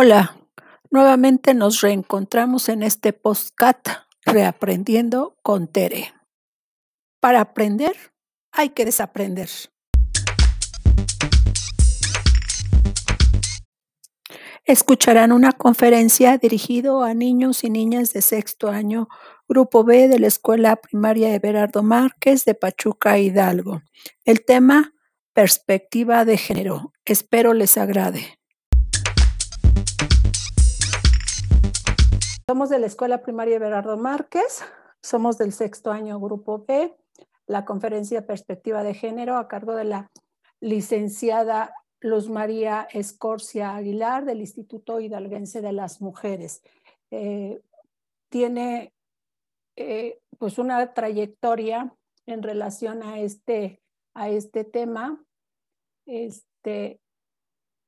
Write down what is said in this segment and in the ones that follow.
Hola, nuevamente nos reencontramos en este postcat Reaprendiendo con Tere. Para aprender hay que desaprender. Escucharán una conferencia dirigido a niños y niñas de sexto año, Grupo B de la Escuela Primaria Everardo Márquez de Pachuca Hidalgo. El tema, perspectiva de género. Espero les agrade. Somos de la Escuela Primaria Berardo Márquez, somos del sexto año Grupo B, la conferencia Perspectiva de Género a cargo de la licenciada Luz María Escorcia Aguilar del Instituto Hidalguense de las Mujeres. Eh, tiene eh, pues una trayectoria en relación a este, a este tema, este,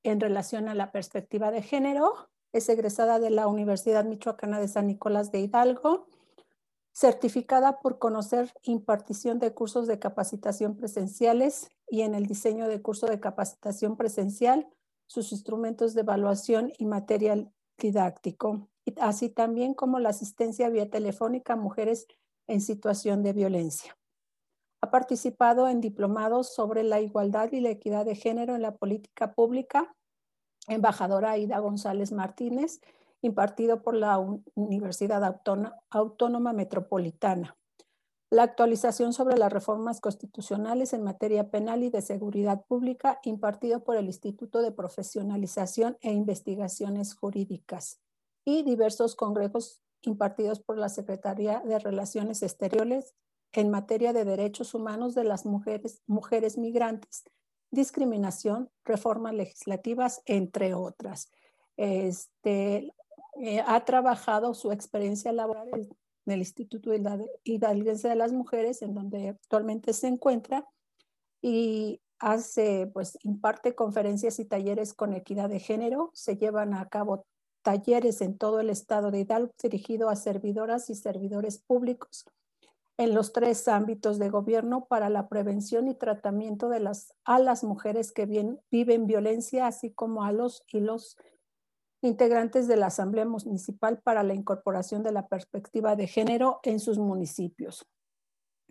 en relación a la perspectiva de género es egresada de la Universidad Michoacana de San Nicolás de Hidalgo, certificada por conocer impartición de cursos de capacitación presenciales y en el diseño de curso de capacitación presencial, sus instrumentos de evaluación y material didáctico, así también como la asistencia vía telefónica a mujeres en situación de violencia. Ha participado en diplomados sobre la igualdad y la equidad de género en la política pública embajadora Aida González Martínez, impartido por la Universidad Autónoma Metropolitana. La actualización sobre las reformas constitucionales en materia penal y de seguridad pública, impartido por el Instituto de Profesionalización e Investigaciones Jurídicas. Y diversos congresos impartidos por la Secretaría de Relaciones Exteriores en materia de derechos humanos de las mujeres, mujeres migrantes discriminación, reformas legislativas, entre otras. Este, eh, ha trabajado su experiencia laboral en el Instituto Hidalguense de las Mujeres, en donde actualmente se encuentra, y hace, pues, imparte conferencias y talleres con equidad de género. Se llevan a cabo talleres en todo el estado de Hidalgo dirigido a servidoras y servidores públicos en los tres ámbitos de gobierno para la prevención y tratamiento de las, a las mujeres que viven violencia, así como a los y los integrantes de la Asamblea Municipal para la incorporación de la perspectiva de género en sus municipios.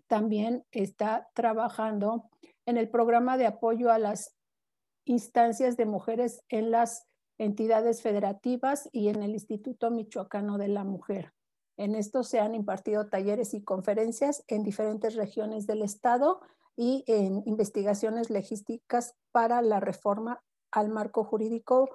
También está trabajando en el programa de apoyo a las instancias de mujeres en las entidades federativas y en el Instituto Michoacano de la Mujer. En esto se han impartido talleres y conferencias en diferentes regiones del Estado y en investigaciones logísticas para la reforma al marco jurídico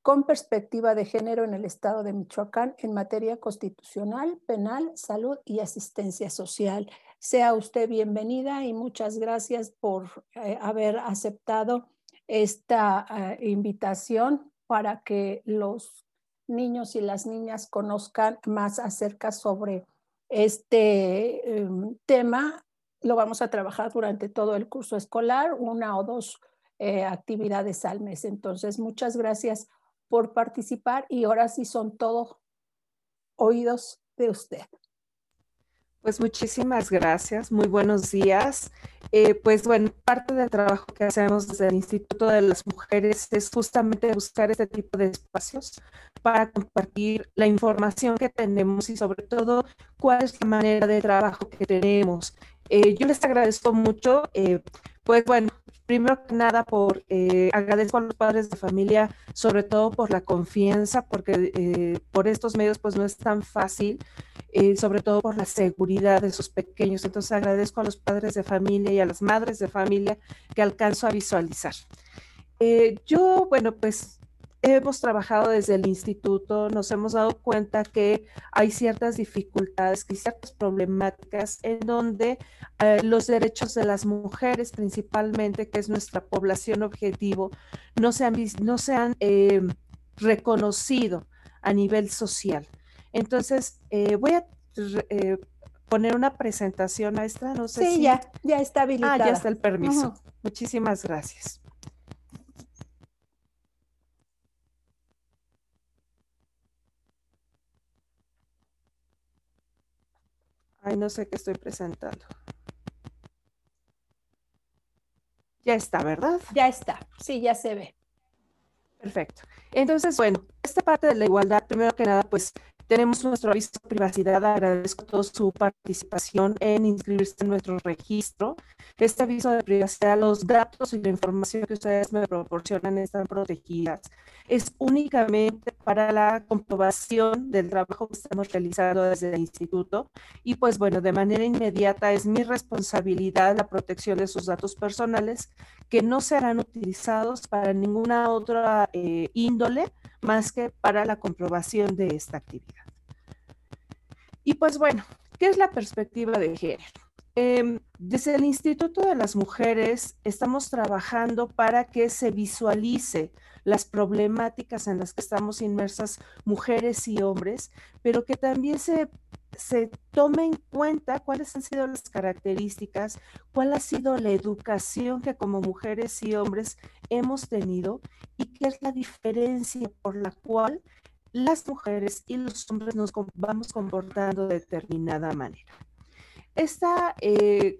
con perspectiva de género en el Estado de Michoacán en materia constitucional, penal, salud y asistencia social. Sea usted bienvenida y muchas gracias por eh, haber aceptado esta eh, invitación para que los niños y las niñas conozcan más acerca sobre este em, tema. Lo vamos a trabajar durante todo el curso escolar, una o dos eh, actividades al mes. Entonces, muchas gracias por participar y ahora sí son todos oídos de usted. Pues muchísimas gracias, muy buenos días. Eh, pues bueno, parte del trabajo que hacemos desde el Instituto de las Mujeres es justamente buscar este tipo de espacios para compartir la información que tenemos y sobre todo cuál es la manera de trabajo que tenemos. Eh, yo les agradezco mucho, eh, pues bueno, primero que nada por agradezco a los padres de familia, sobre todo por la confianza, porque por estos medios pues no es tan fácil eh, sobre todo por la seguridad de sus pequeños. Entonces agradezco a los padres de familia y a las madres de familia que alcanzo a visualizar. Eh, yo, bueno, pues hemos trabajado desde el instituto, nos hemos dado cuenta que hay ciertas dificultades y ciertas problemáticas en donde eh, los derechos de las mujeres principalmente, que es nuestra población objetivo, no se han, no se han reconocido a nivel social. Entonces, eh, voy a eh, poner una presentación maestra, no sé sí, ya, ya está habilitada. Ah, ya está el permiso. Muchísimas gracias. Ay, no sé qué estoy presentando. Ya está, ¿verdad? Ya está, sí, ya se ve. Perfecto. Entonces, bueno, esta parte de la igualdad, primero que nada, pues tenemos nuestro aviso de privacidad. Agradezco toda su participación en inscribirse en nuestro registro. Este aviso de privacidad, los datos y la información que ustedes me proporcionan están protegidas. Es únicamente para la comprobación del trabajo que estamos realizando desde el instituto. Y pues bueno, de manera inmediata es mi responsabilidad la protección de sus datos personales que no serán utilizados para ninguna otra eh, índole más que para la comprobación de esta actividad. Y pues bueno, ¿qué es la perspectiva de género? Em, desde el Instituto de las Mujeres estamos trabajando para que se visualice las problemáticas en las que estamos inmersas mujeres y hombres, pero que también se, se tome en cuenta cuáles han sido las características, cuál ha sido la educación que como mujeres y hombres hemos tenido y qué es la diferencia por la cual las mujeres y los hombres nos vamos comportando de determinada manera. Esta eh,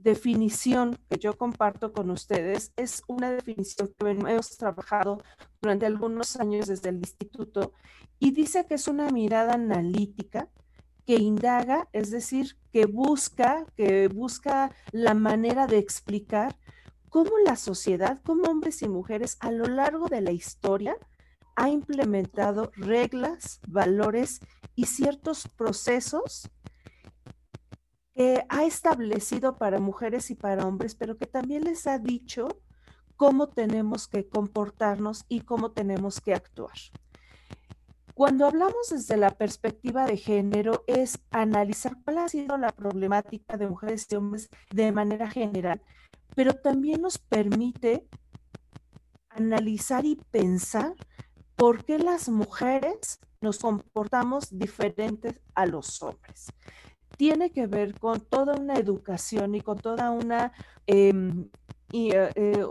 definición que yo comparto con ustedes es una definición que hemos trabajado durante algunos años desde el instituto y dice que es una mirada analítica que indaga, es decir, que busca, que busca la manera de explicar cómo la sociedad, cómo hombres y mujeres a lo largo de la historia ha implementado reglas, valores y ciertos procesos que ha establecido para mujeres y para hombres, pero que también les ha dicho cómo tenemos que comportarnos y cómo tenemos que actuar. Cuando hablamos desde la perspectiva de género es analizar cuál ha sido la problemática de mujeres y hombres de manera general, pero también nos permite analizar y pensar ¿por qué las mujeres nos comportamos diferentes a los hombres? Tiene que ver con toda una educación y con toda una, em, eh, eh,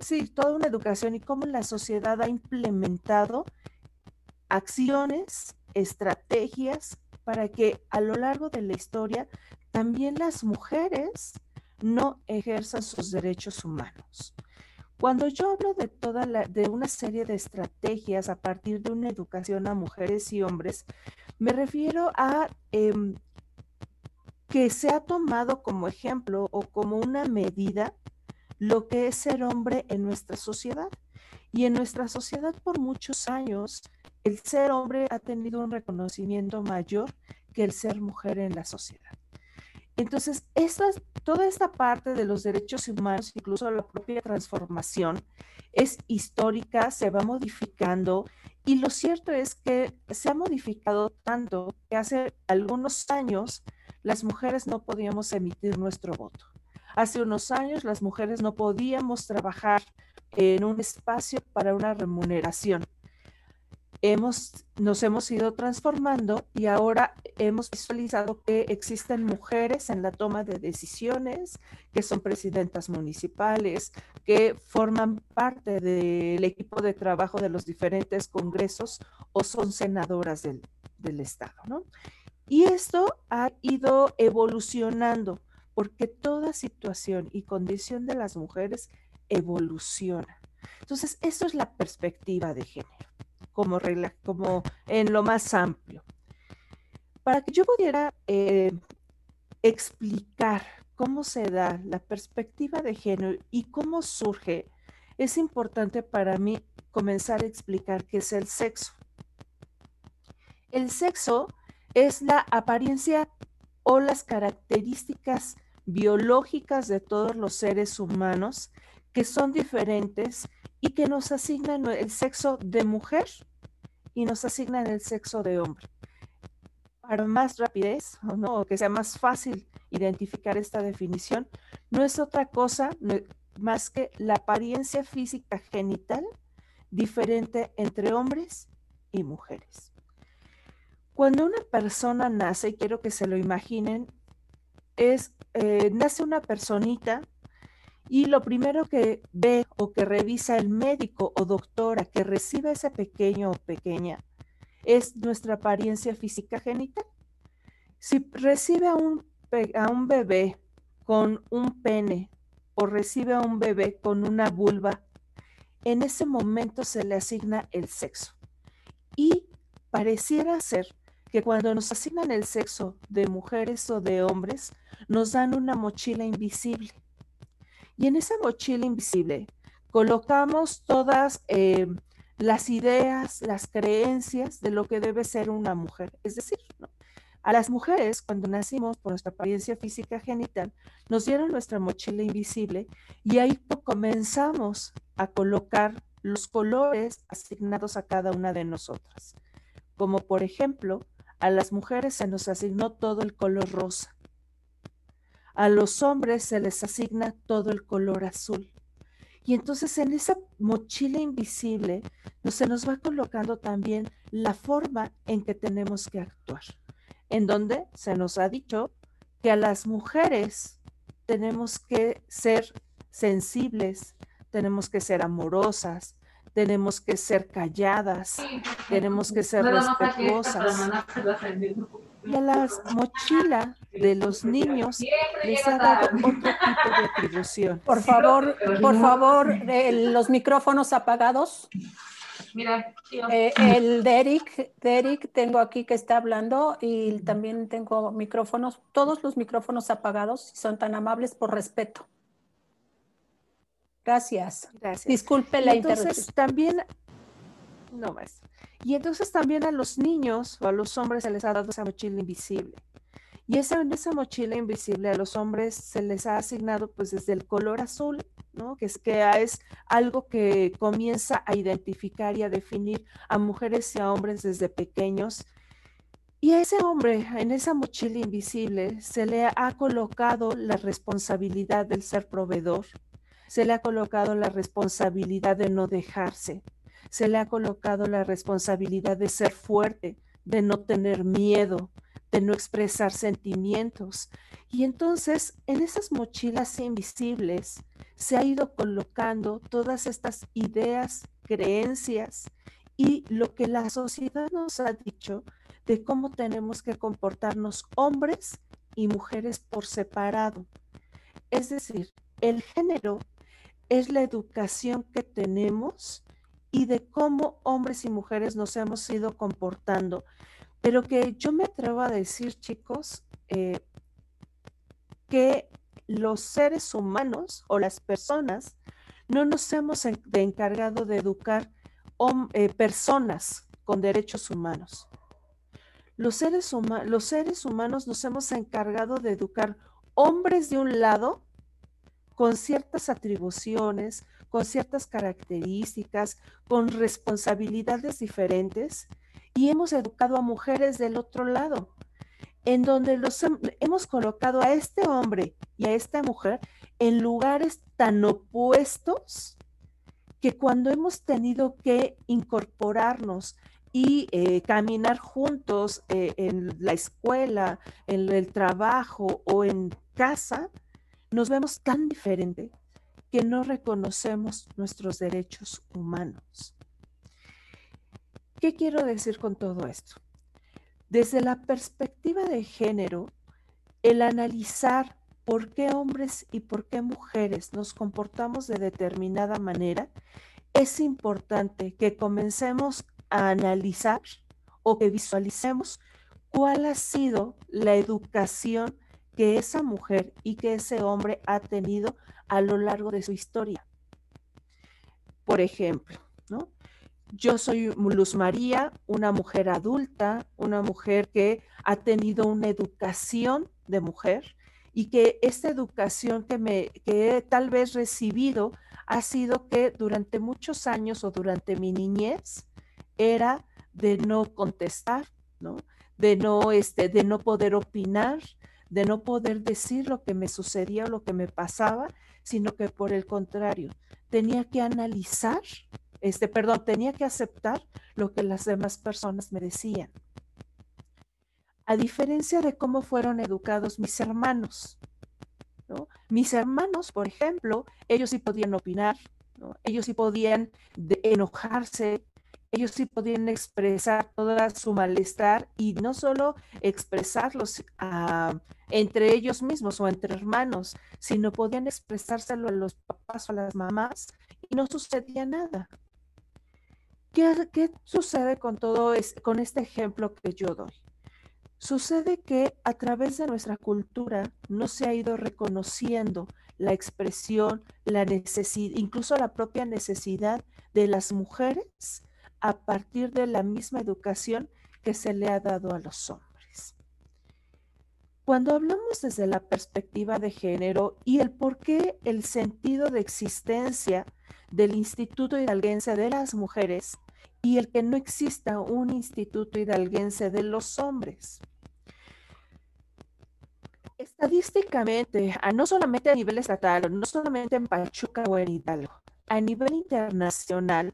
sí, toda una educación y cómo la sociedad ha implementado acciones, estrategias para que a lo largo de la historia también las mujeres no ejerzan sus derechos humanos. Cuando yo hablo de toda la, de una serie de estrategias a partir de una educación a mujeres y hombres, me refiero a em, que se ha tomado como ejemplo o como una medida lo que es ser hombre en nuestra sociedad. Y en nuestra sociedad por muchos años, el ser hombre ha tenido un reconocimiento mayor que el ser mujer en la sociedad. Entonces, toda esta parte de los derechos humanos, incluso la propia transformación, es histórica, se va modificando y lo cierto es que se ha modificado tanto que hace algunos años las mujeres no podíamos emitir nuestro voto. Hace unos años las mujeres no podíamos trabajar en un espacio para una remuneración nos hemos ido transformando y ahora hemos visualizado que existen mujeres en la toma de decisiones, que son presidentas municipales, que forman parte del equipo de trabajo de los diferentes congresos o son senadoras del, del Estado, ¿no? Y esto ha ido evolucionando porque toda situación y condición de las mujeres evoluciona. Entonces, eso es la perspectiva de género como regla, como en lo más amplio. Para que yo pudiera eh, explicar cómo se da la perspectiva de género y cómo surge, es importante para mí comenzar a explicar qué es el sexo. El sexo es la apariencia o las características biológicas de todos los seres humanos que son diferentes y que nos asignan el sexo de mujer y nos asignan el sexo de hombre. Para más rapidez, o no, que sea más fácil identificar esta definición, no es otra cosa más que la apariencia física genital diferente entre hombres y mujeres. Cuando una persona nace, y quiero que se lo imaginen, es, eh, nace una personita y lo primero que ve o que revisa el médico o doctora que recibe ese pequeño o pequeña es nuestra apariencia física genital. Si recibe a un, a un bebé con un pene o recibe a un bebé con una vulva, en ese momento se le asigna el sexo. Y pareciera ser que cuando nos asignan el sexo de mujeres o de hombres, nos dan una mochila invisible. Y en esa mochila invisible colocamos todas eh, las ideas, las creencias de lo que debe ser una mujer. Es decir, a las mujeres, cuando nacimos por nuestra apariencia física genital, nos dieron nuestra mochila invisible y ahí comenzamos a colocar los colores asignados a cada una de nosotras. Como por ejemplo, a las mujeres se nos asignó todo el color rosa. A los hombres se les asigna todo el color azul. Y entonces en esa mochila invisible se nos va colocando también la forma en que tenemos que actuar, en donde se nos ha dicho que a las mujeres tenemos que ser sensibles, tenemos que ser amorosas, tenemos que ser calladas, tenemos que ser respetuosas. Y a la mochila de los niños les ha dado otro tipo de atribución. Por favor, por favor, los micrófonos apagados. Mira, eh, el Derek, Derek, tengo aquí que está hablando y también tengo micrófonos, todos los micrófonos apagados, si son tan amables, por respeto. Gracias. Gracias. Disculpe la entonces, También, no. Y entonces también a los niños o a los hombres se les ha dado esa mochila invisible. Y en esa mochila invisible a los hombres se les ha asignado pues desde el color azul, ¿no? Que es, que es algo que comienza a identificar y a definir a mujeres y a hombres desde pequeños. Y a ese hombre, en esa mochila invisible, se le ha colocado la responsabilidad del ser proveedor, se le ha colocado la responsabilidad de no dejarse, se le ha colocado la responsabilidad de ser fuerte, de no tener miedo, de no expresar sentimientos. Y entonces en esas mochilas invisibles se ha ido colocando todas estas ideas, creencias y lo que la sociedad nos ha dicho de cómo tenemos que comportarnos hombres y mujeres por separado. Es decir, el género es la educación que tenemos y de cómo hombres y mujeres nos hemos ido comportando. Pero que yo me atrevo a decir, chicos, eh, que los seres humanos o las personas no nos hemos encargado de educar eh, personas con derechos humanos. Los seres, los seres humanos nos hemos encargado de educar hombres de un lado con ciertas atribuciones, con ciertas características, con responsabilidades diferentes y hemos educado a mujeres del otro lado, en donde los hemos colocado a este hombre y a esta mujer en lugares tan opuestos que cuando hemos tenido que incorporarnos y eh, caminar juntos eh, en la escuela, en el trabajo o en casa, nos vemos tan diferente que no reconocemos nuestros derechos humanos. ¿Qué quiero decir con todo esto? Desde la perspectiva de género, el analizar por qué hombres y por qué mujeres nos comportamos de determinada manera, es importante que comencemos a analizar o que visualicemos cuál ha sido la educación que esa mujer y que ese hombre ha tenido a lo largo de su historia. Por ejemplo, ¿no? Yo soy Luz María, una mujer adulta, una mujer que ha tenido una educación de mujer y que esta educación que, me, que he tal vez recibido ha sido que durante muchos años o durante mi niñez era de no contestar, ¿no? De no, este, de no poder opinar, de no poder decir lo que me sucedía o lo que me pasaba, sino que por el contrario, tenía que analizar, este, perdón, tenía que aceptar lo que las demás personas me decían. A diferencia de cómo fueron educados mis hermanos, ¿no? Mis hermanos, por ejemplo, ellos sí podían opinar, ellos sí podían enojarse, ellos sí podían expresar todo su malestar y no solo expresarlos ah, entre ellos mismos o entre hermanos, sino podían expresárselo a los papás o a las mamás y no sucedía nada. ¿Qué, qué sucede con todo es, con este ejemplo que yo doy? Sucede que a través de nuestra cultura no se ha ido reconociendo la expresión, la necesidad, incluso la propia necesidad de las mujeres a partir de la misma educación que se le ha dado a los hombres. Cuando hablamos desde la perspectiva de género y el por qué el sentido de existencia del Instituto Hidalguense de las Mujeres y el que no exista un Instituto Hidalguense de los Hombres. Estadísticamente, no solamente a nivel estatal, no solamente en Pachuca o en Hidalgo, a nivel internacional,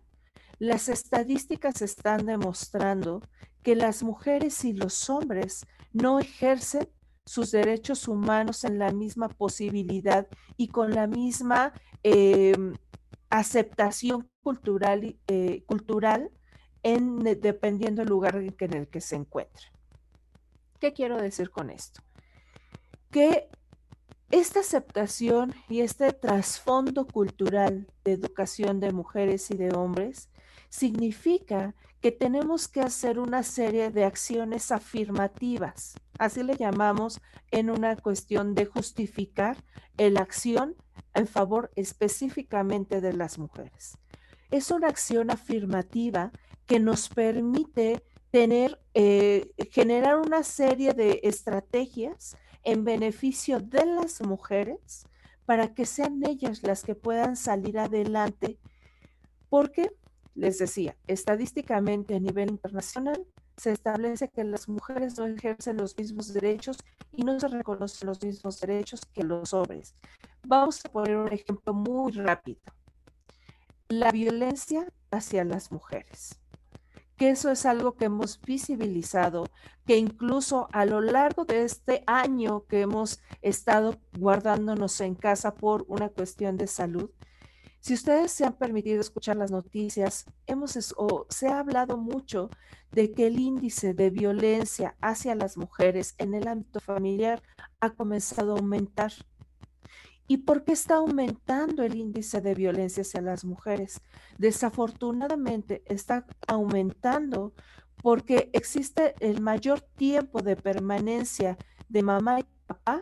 las estadísticas están demostrando que las mujeres y los hombres no ejercen sus derechos humanos en la misma posibilidad y con la misma em, aceptación cultural, eh, cultural en, dependiendo del lugar en el que se encuentre. ¿Qué quiero decir con esto? Que esta aceptación y este trasfondo cultural de educación de mujeres y de hombres significa que tenemos que hacer una serie de acciones afirmativas. Así le llamamos en una cuestión de justificar la acción en favor específicamente de las mujeres. Es una acción afirmativa que nos permite tener, eh, generar una serie de estrategias en beneficio de las mujeres para que sean ellas las que puedan salir adelante. Porque, les decía, estadísticamente a nivel internacional se establece que las mujeres no ejercen los mismos derechos y no se reconocen los mismos derechos que los hombres. Vamos a poner un ejemplo muy rápido. La violencia hacia las mujeres que eso es algo que hemos visibilizado, que incluso a lo largo de este año que hemos estado guardándonos en casa por una cuestión de salud, si ustedes se han permitido escuchar las noticias, hemos o se ha hablado mucho de que el índice de violencia hacia las mujeres en el ámbito familiar ha comenzado a aumentar. ¿Y por qué está aumentando el índice de violencia hacia las mujeres? Desafortunadamente está aumentando porque existe el mayor tiempo de permanencia de mamá y papá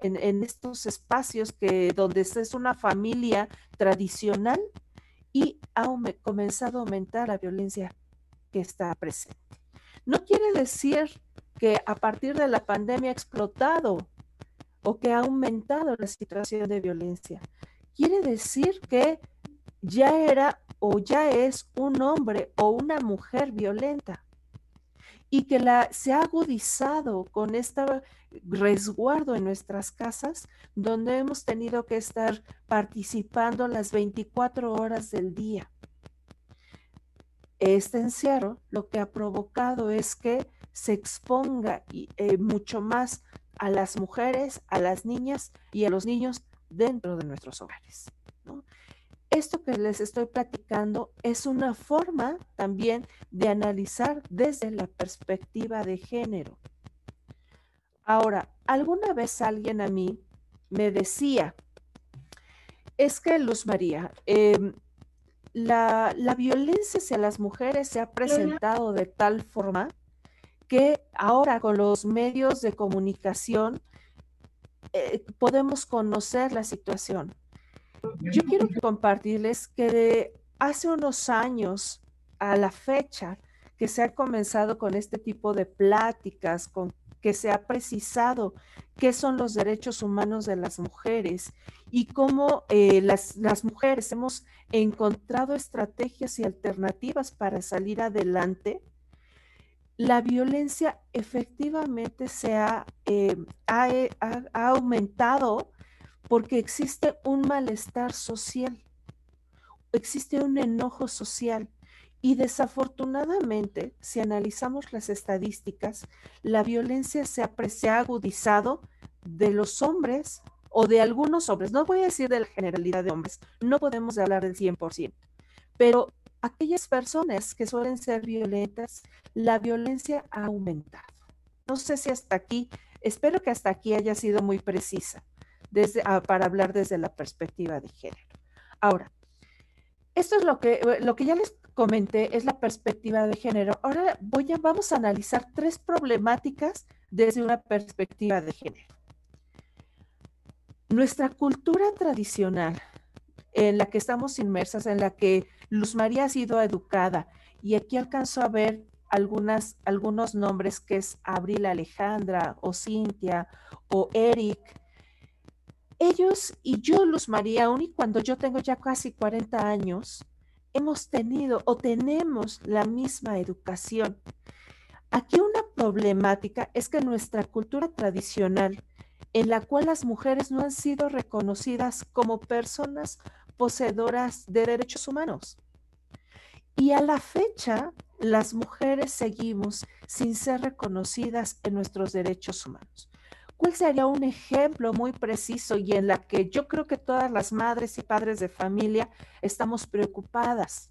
en, estos espacios que, donde es una familia tradicional y ha comenzado a aumentar la violencia que está presente. No quiere decir que a partir de la pandemia ha explotado o que ha aumentado la situación de violencia. Quiere decir que ya era o ya es un hombre o una mujer violenta y que la, se ha agudizado con este resguardo en nuestras casas, donde hemos tenido que estar participando las 24 horas del día. Este encierro lo que ha provocado es que se exponga eh, mucho más a las mujeres, a las niñas y a los niños dentro de nuestros hogares. Esto que les estoy platicando es una forma también de analizar desde la perspectiva de género. Ahora, alguna vez alguien a mí me decía, es que Luz María, em, la, la violencia hacia las mujeres se ha presentado de tal forma que ahora con los medios de comunicación eh, podemos conocer la situación. Yo quiero compartirles que hace unos años a la fecha que se ha comenzado con este tipo de pláticas, con que se ha precisado qué son los derechos humanos de las mujeres y cómo eh, las, mujeres hemos encontrado estrategias y alternativas para salir adelante, la violencia efectivamente se eh, ha, ha, aumentado porque existe un malestar social, existe un enojo social. Y desafortunadamente, si analizamos las estadísticas, la violencia se ha, agudizado de los hombres o de algunos hombres, no voy a decir de la generalidad de hombres, no podemos hablar del 100%, pero aquellas personas que suelen ser violentas, la violencia ha aumentado. No sé si hasta aquí, espero que hasta aquí haya sido muy precisa ah, para hablar desde la perspectiva de género. Ahora, esto es lo que, lo que ya les comenté, es la perspectiva de género. Ahora voy a, vamos a analizar tres problemáticas desde una perspectiva de género. Nuestra cultura tradicional en la que estamos inmersas, en la que Luz María ha sido educada, y aquí alcanzó a ver algunas, algunos nombres que es Abril Alejandra o Cintia o Eric. Ellos y yo, Luz María, aún y cuando yo tengo ya casi 40 años, hemos tenido o tenemos la misma educación. Aquí una problemática es que nuestra cultura tradicional, en la cual las mujeres no han sido reconocidas como personas poseedoras de derechos humanos. Y a la fecha, las mujeres seguimos sin ser reconocidas en nuestros derechos humanos. ¿Cuál sería un ejemplo muy preciso y en la que yo creo que todas las madres y padres de familia estamos preocupadas?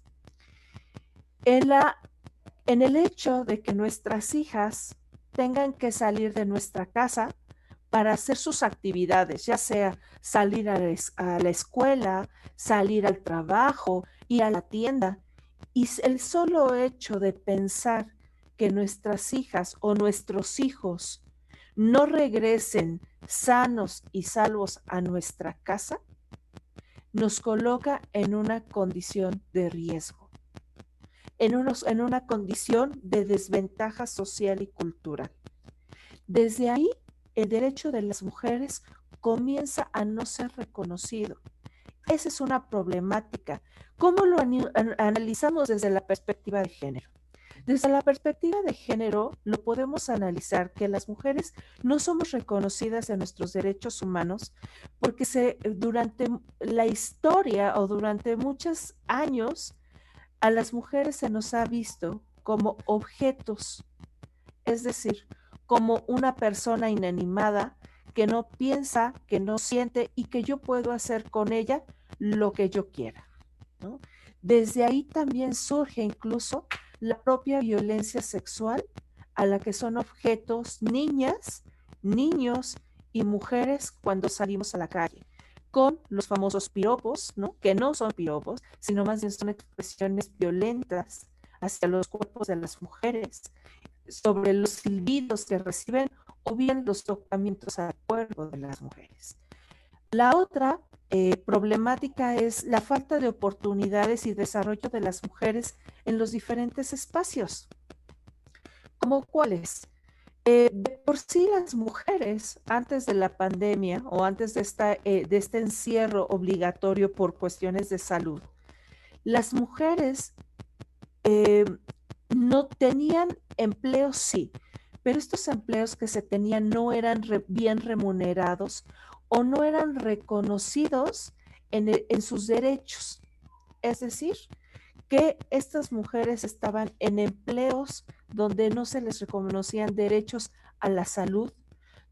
En, la, en el hecho de que nuestras hijas tengan que salir de nuestra casa para hacer sus actividades, ya sea salir a la, escuela, salir al trabajo, ir a la tienda. Y el solo hecho de pensar que nuestras hijas o nuestros hijos no regresen sanos y salvos a nuestra casa, nos coloca en una condición de riesgo, en, una condición de desventaja social y cultural. Desde ahí el derecho de las mujeres comienza a no ser reconocido. Esa es una problemática. ¿Cómo lo analizamos desde la perspectiva de género? Desde la perspectiva de género, lo podemos analizar que las mujeres no somos reconocidas en nuestros derechos humanos porque durante la historia o durante muchos años a las mujeres se nos ha visto como objetos, es decir, como una persona inanimada que no piensa, que no siente y que yo puedo hacer con ella lo que yo quiera. Desde ahí también surge incluso la propia violencia sexual a la que son objetos niñas, niños y mujeres cuando salimos a la calle, con los famosos piropos, ¿no? que no son piropos, sino más bien son expresiones violentas hacia los cuerpos de las mujeres, sobre los silbidos que reciben o bien los tocamientos al cuerpo de las mujeres. La otra eh, problemática es la falta de oportunidades y desarrollo de las mujeres en los diferentes espacios. ¿Como cuáles? Eh, de por sí las mujeres, antes de la pandemia o antes de, esta, eh, de este encierro obligatorio por cuestiones de salud, las mujeres no tenían empleos, sí, pero estos empleos que se tenían no eran bien remunerados o no eran reconocidos en, en sus derechos. Es decir, que estas mujeres estaban en empleos donde no se les reconocían derechos a la salud,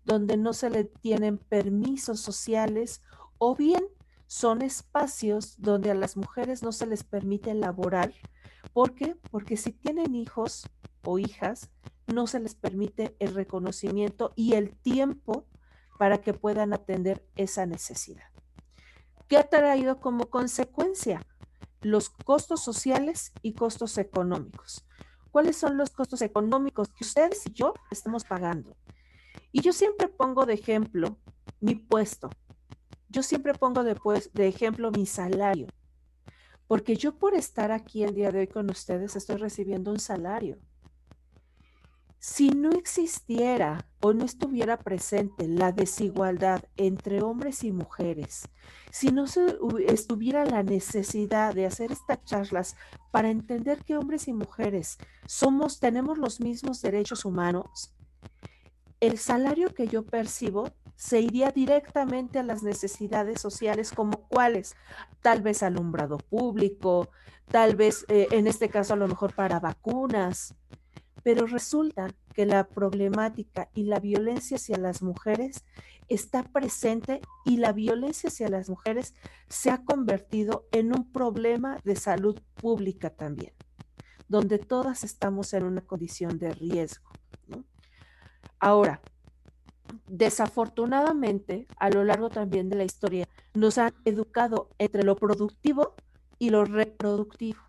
donde no se les tienen permisos sociales o bien son espacios donde a las mujeres no se les permite laborar ¿Por qué? Porque si tienen hijos o hijas, no se les permite el reconocimiento y el tiempo para que puedan atender esa necesidad. ¿Qué ha traído como consecuencia? Los costos sociales y costos económicos. ¿Cuáles son los costos económicos que ustedes y yo estamos pagando? Y yo siempre pongo de ejemplo mi puesto. Yo siempre pongo de, de ejemplo mi salario porque yo por estar aquí el día de hoy con ustedes estoy recibiendo un salario. Si no existiera o no estuviera presente la desigualdad entre hombres y mujeres, si no estuviera la necesidad de hacer estas charlas para entender que hombres y mujeres somos, tenemos los mismos derechos humanos, el salario que yo percibo se iría directamente a las necesidades sociales como cuáles, tal vez alumbrado público, tal vez eh, en este caso a lo mejor para vacunas, pero resulta que la problemática y la violencia hacia las mujeres está presente y la violencia hacia las mujeres se ha convertido en un problema de salud pública también, donde todas estamos en una condición de riesgo. Ahora, desafortunadamente, a lo largo también de la historia, nos han educado entre lo productivo y lo reproductivo.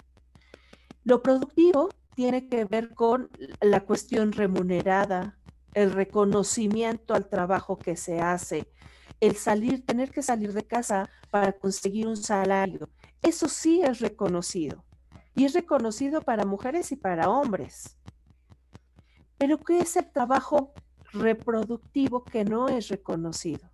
Lo productivo tiene que ver con la cuestión remunerada, el reconocimiento al trabajo que se hace, el salir, tener que salir de casa para conseguir un salario. Eso sí es reconocido. Y es reconocido para mujeres y para hombres. Pero ¿qué es el trabajo reproductivo que no es reconocido?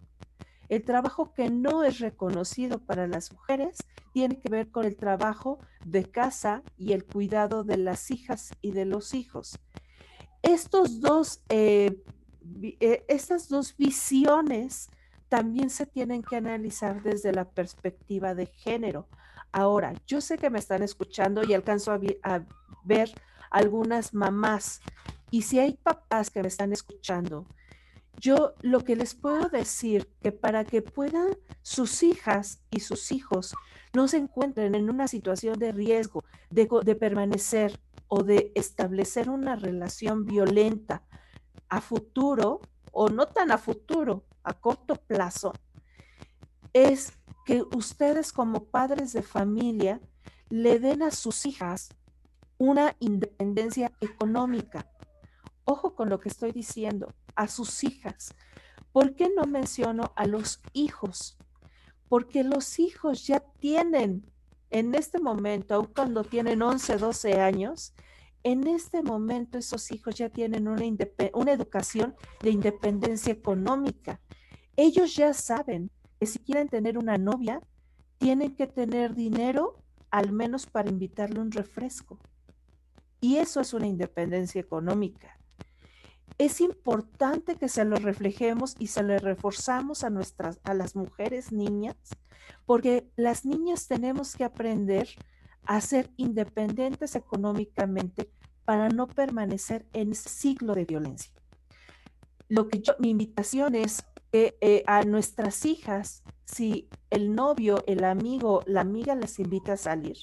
El trabajo que no es reconocido para las mujeres tiene que ver con el trabajo de casa y el cuidado de las hijas y de los hijos. Estos dos, eh, eh, estas dos visiones también se tienen que analizar desde la perspectiva de género. Ahora, yo sé que me están escuchando y alcanzo a, a ver algunas mamás y si hay papás que me están escuchando, yo lo que les puedo decir que para que puedan sus hijas y sus hijos no se encuentren en una situación de riesgo de, de permanecer o de establecer una relación violenta a futuro o no tan a futuro, a corto plazo, es que ustedes como padres de familia le den a sus hijas una independencia económica. Ojo con lo que estoy diciendo, a sus hijas. ¿Por qué no menciono a los hijos? Porque los hijos ya tienen en este momento, aun cuando tienen 11, 12 años, en este momento esos hijos ya tienen una, una educación de independencia económica. Ellos ya saben que si quieren tener una novia, tienen que tener dinero al menos para invitarle un refresco. Y eso es una independencia económica es importante que se lo reflejemos y se lo reforzamos a nuestras, a las mujeres niñas, porque las niñas tenemos que aprender a ser independientes económicamente para no permanecer en ese ciclo de violencia. Lo que yo, mi invitación es que eh, a nuestras hijas, si el novio, el amigo, la amiga les invita a salir,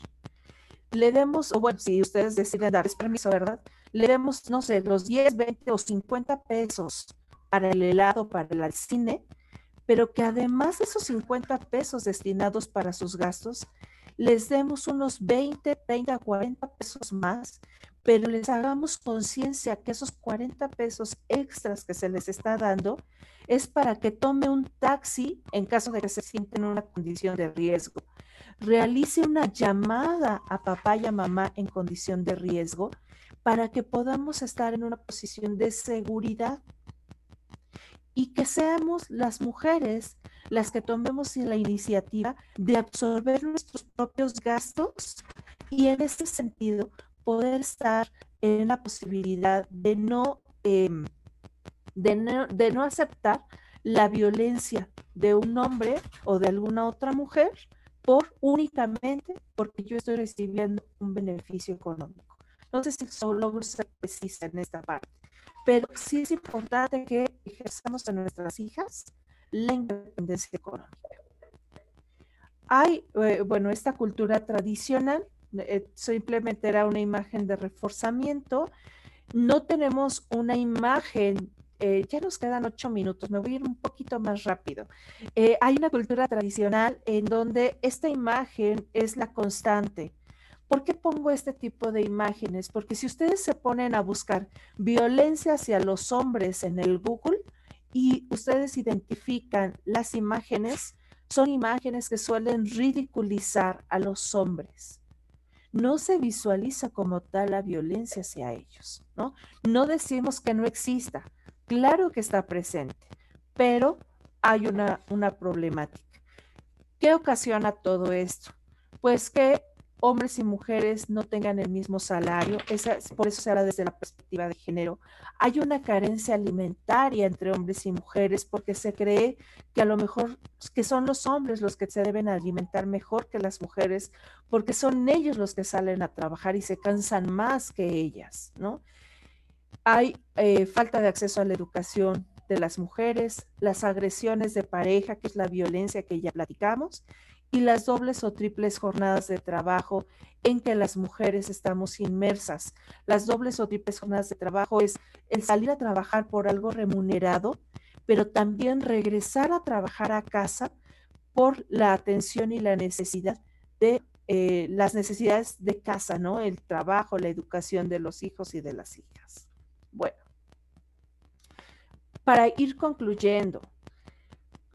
le demos, o bueno, si ustedes deciden darles permiso, ¿verdad? Le demos, no sé, los 10, 20 o 50 pesos para el helado, para el cine, pero que además de esos 50 pesos destinados para sus gastos, les demos unos 20, 30, 40 pesos más, pero les hagamos conciencia que esos 40 pesos extras que se les está dando es para que tome un taxi en caso de que se sienten en una condición de riesgo. Realice una llamada a papá y a mamá en condición de riesgo para que podamos estar en una posición de seguridad y que seamos las mujeres las que tomemos la iniciativa de absorber nuestros propios gastos y en este sentido poder estar en la posibilidad de no, em, de no, de no aceptar la violencia de un hombre o de alguna otra mujer por únicamente porque yo estoy recibiendo un beneficio económico. No sé si solo se precisa en esta parte, pero sí es importante que ejerzamos a nuestras hijas la independencia económica. Hay, eh, bueno, esta cultura tradicional eh, simplemente era una imagen de reforzamiento. No tenemos una imagen eh, ya nos quedan ocho minutos, me voy a ir un poquito más rápido. hay una cultura tradicional en donde esta imagen es la constante. ¿Por qué pongo este tipo de imágenes? Porque si ustedes se ponen a buscar violencia hacia los hombres en el Google y ustedes identifican las imágenes, son imágenes que suelen ridiculizar a los hombres. No se visualiza como tal la violencia hacia ellos, ¿no? No decimos que no exista, claro que está presente, pero hay una, una problemática. ¿Qué ocasiona todo esto? Pues que hombres y mujeres no tengan el mismo salario, por eso se habla desde la perspectiva de género. Hay una carencia alimentaria entre hombres y mujeres porque se cree que a lo mejor que son los hombres los que se deben alimentar mejor que las mujeres porque son ellos los que salen a trabajar y se cansan más que ellas, ¿no? Hay eh, falta de acceso a la educación de las mujeres, las agresiones de pareja, que es la violencia que ya platicamos, y las dobles o triples jornadas de trabajo en que las mujeres estamos inmersas. Las dobles o triples jornadas de trabajo es el salir a trabajar por algo remunerado, pero también regresar a trabajar a casa por la atención y la necesidad de eh, las necesidades de casa, ¿no? El trabajo, la educación de los hijos y de las hijas. Bueno, para ir concluyendo,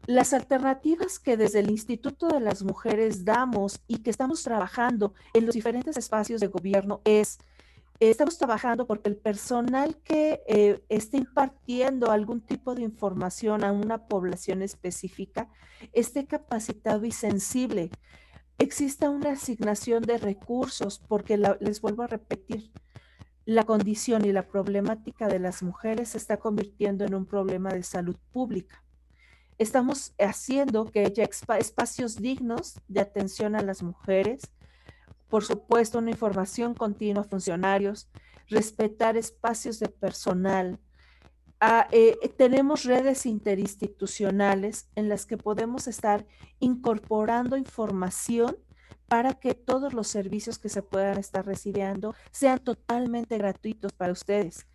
las alternativas que desde el Instituto de las Mujeres damos y que estamos trabajando en los diferentes espacios de gobierno es, estamos trabajando porque el personal que eh, esté impartiendo algún tipo de información a una población específica esté capacitado y sensible. Exista una asignación de recursos porque les vuelvo a repetir, la condición y la problemática de las mujeres se está convirtiendo en un problema de salud pública Estamos haciendo que haya espacios dignos de atención a las mujeres, por supuesto, una información continua a funcionarios, respetar espacios de personal. Ah, eh, tenemos redes interinstitucionales en las que podemos estar incorporando información para que todos los servicios que se puedan estar recibiendo sean totalmente gratuitos para ustedes.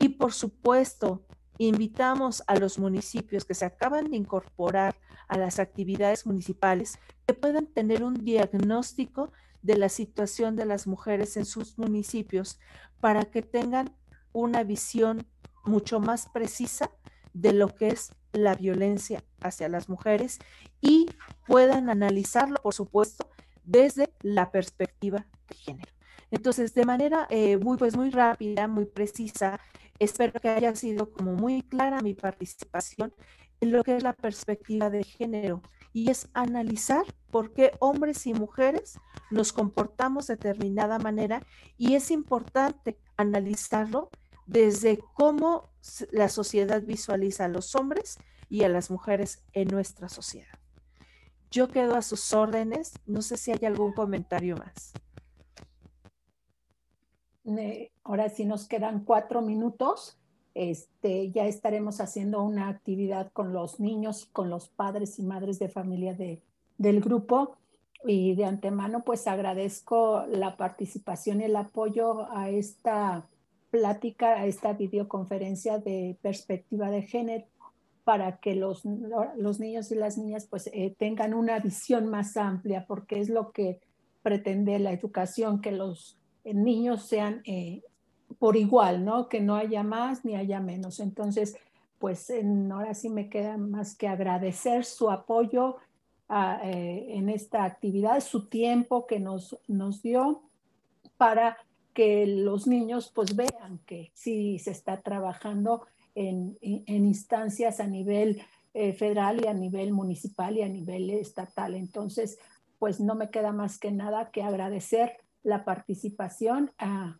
Y por supuesto, Invitamos a los municipios que se acaban de incorporar a las actividades municipales que puedan tener un diagnóstico de la situación de las mujeres en sus municipios para que tengan una visión mucho más precisa de lo que es la violencia hacia las mujeres y puedan analizarlo, por supuesto, desde la perspectiva de género. Entonces, de manera eh, muy, pues, muy rápida, muy precisa, Espero que haya sido como muy clara mi participación en lo que es la perspectiva de género y es analizar por qué hombres y mujeres nos comportamos de determinada manera y es importante analizarlo desde cómo la sociedad visualiza a los hombres y a las mujeres en nuestra sociedad. Yo quedo a sus órdenes. No sé si hay algún comentario más ahora sí nos quedan cuatro minutos. Este, ya estaremos haciendo una actividad con los niños, con los padres y madres de familia de, del grupo. Y de antemano, pues agradezco la participación y el apoyo a esta plática, a esta videoconferencia de perspectiva de género para que los, los niños y las niñas pues eh, tengan una visión más amplia, porque es lo que pretende la educación, que los niños sean eh, por igual, ¿no? Que no haya más ni haya menos. Entonces, pues ahora sí me queda más que agradecer su apoyo eh, en esta actividad, su tiempo que nos, nos dio para que los niños pues vean que sí se está trabajando en, instancias a nivel eh, federal y a nivel municipal y a nivel estatal. Entonces, pues no me queda más que nada que agradecer la participación a,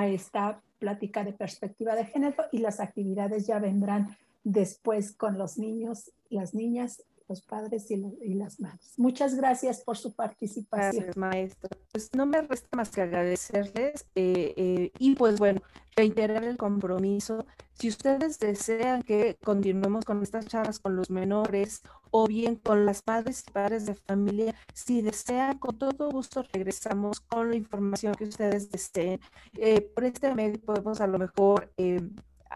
esta plática de perspectiva de género y las actividades ya vendrán después con los niños, las niñas los padres y, las madres. Muchas gracias por su participación. Gracias, maestra. Pues no me resta más que agradecerles eh, eh, y pues bueno, reiterar el compromiso. Si ustedes desean que continuemos con estas charlas con los menores o bien con las madres y padres de familia, si desean, con todo gusto regresamos con la información que ustedes deseen. Eh, por este medio podemos a lo mejor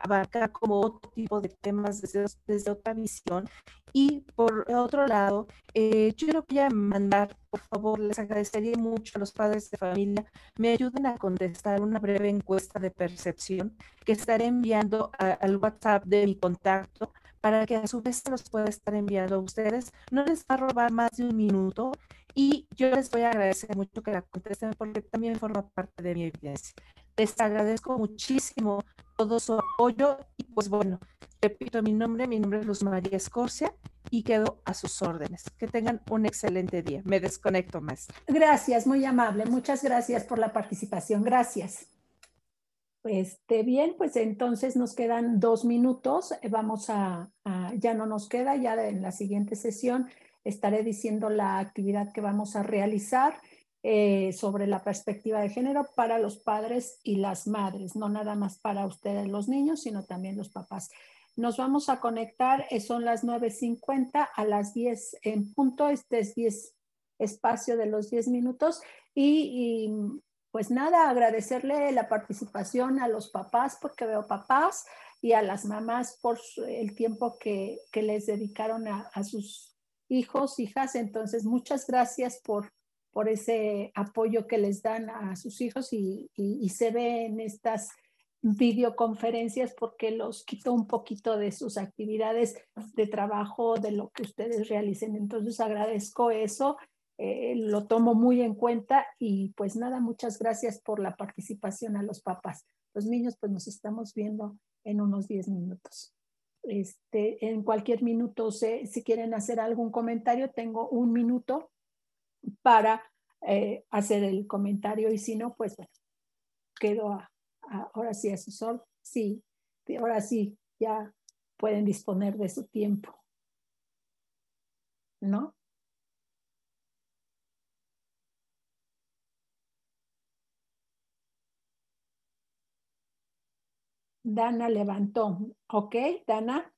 abarcar como otro tipo de temas desde, desde otra visión y por otro lado, eh, yo quiero voy a mandar, por favor, les agradecería mucho a los padres de familia, me ayuden a contestar una breve encuesta de percepción que estaré enviando al WhatsApp de mi contacto para que a su vez se los pueda estar enviando a ustedes. No les va a robar más de un minuto y yo les voy a agradecer mucho que la contesten porque también forma parte de mi evidencia. Les agradezco muchísimo todo su apoyo y pues bueno, repito mi nombre, mi nombre es Luz María Escorcia y quedo a sus órdenes. Que tengan un excelente día. Me desconecto, maestra. Gracias, muy amable. Muchas gracias por la participación. Gracias. Este, bien, pues entonces nos quedan dos minutos. Vamos a, ya no nos queda, ya en la siguiente sesión estaré diciendo la actividad que vamos a realizar eh, sobre la perspectiva de género para los padres y las madres, no nada más para ustedes los niños, sino también los papás. Nos vamos a conectar, eh, son las 9.50 a las 10 en punto, este es 10 espacio de los 10 minutos y, pues nada, agradecerle la participación a los papás porque veo papás y a las mamás por el tiempo que, les dedicaron a, a sus hijos, hijas. Entonces, muchas gracias por por ese apoyo que les dan a sus hijos y, se ve en estas videoconferencias porque los quito un poquito de sus actividades de trabajo, de lo que ustedes realicen. Entonces agradezco eso, eh, lo tomo muy en cuenta y pues nada, muchas gracias por la participación a los papás. Los niños pues nos estamos viendo en unos 10 minutos. Este, en cualquier minuto, si quieren hacer algún comentario, tengo un minuto para eh, hacer el comentario y si no, pues bueno, quedo a, ahora sí a su sol, sí, ahora sí, ya pueden disponer de su tiempo. ¿No? Dana levantó. ¿Ok, Dana?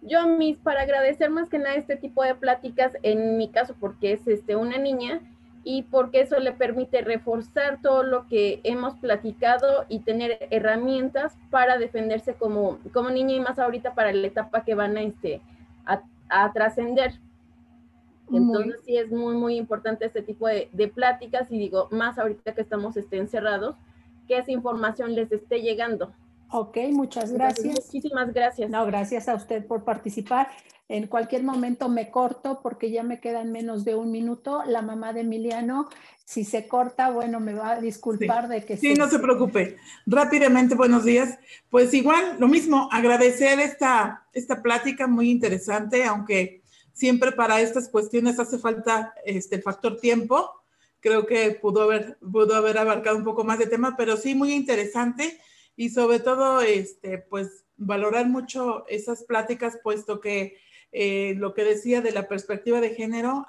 Yo, mis, para agradecer más que nada este tipo de pláticas, en mi caso, porque es este, una niña, y porque eso le permite reforzar todo lo que hemos platicado y tener herramientas para defenderse como, como niña y más ahorita para la etapa que van a, este, a, trascender. Entonces sí es muy, muy importante este tipo de, de, pláticas y digo, más ahorita que estamos este, encerrados, que esa información les esté llegando. Ok, muchas gracias. muchísimas gracias. No, gracias a usted por participar. En cualquier momento me corto porque ya me quedan menos de un minuto. La mamá de Emiliano, si se corta, bueno, me va a disculpar de que... Sí, no se preocupe. Rápidamente, buenos días. Pues igual, lo mismo, agradecer esta, esta plática muy interesante, aunque siempre para estas cuestiones hace falta este, el factor tiempo. Creo que pudo haber, pudo haber abarcado un poco más de tema, pero sí muy interesante y sobre todo, este, pues valorar mucho esas pláticas, puesto que eh, lo que decía de la perspectiva de género.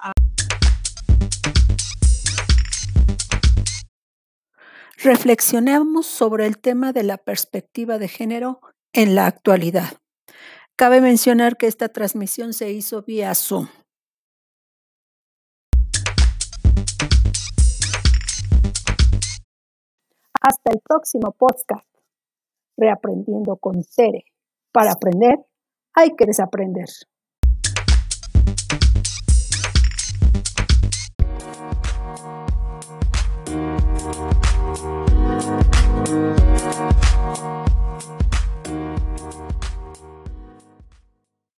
Reflexionemos sobre el tema de la perspectiva de género en la actualidad. Cabe mencionar que esta transmisión se hizo vía Zoom. Hasta el próximo podcast. Reaprendiendo con Tere. Para aprender hay que desaprender.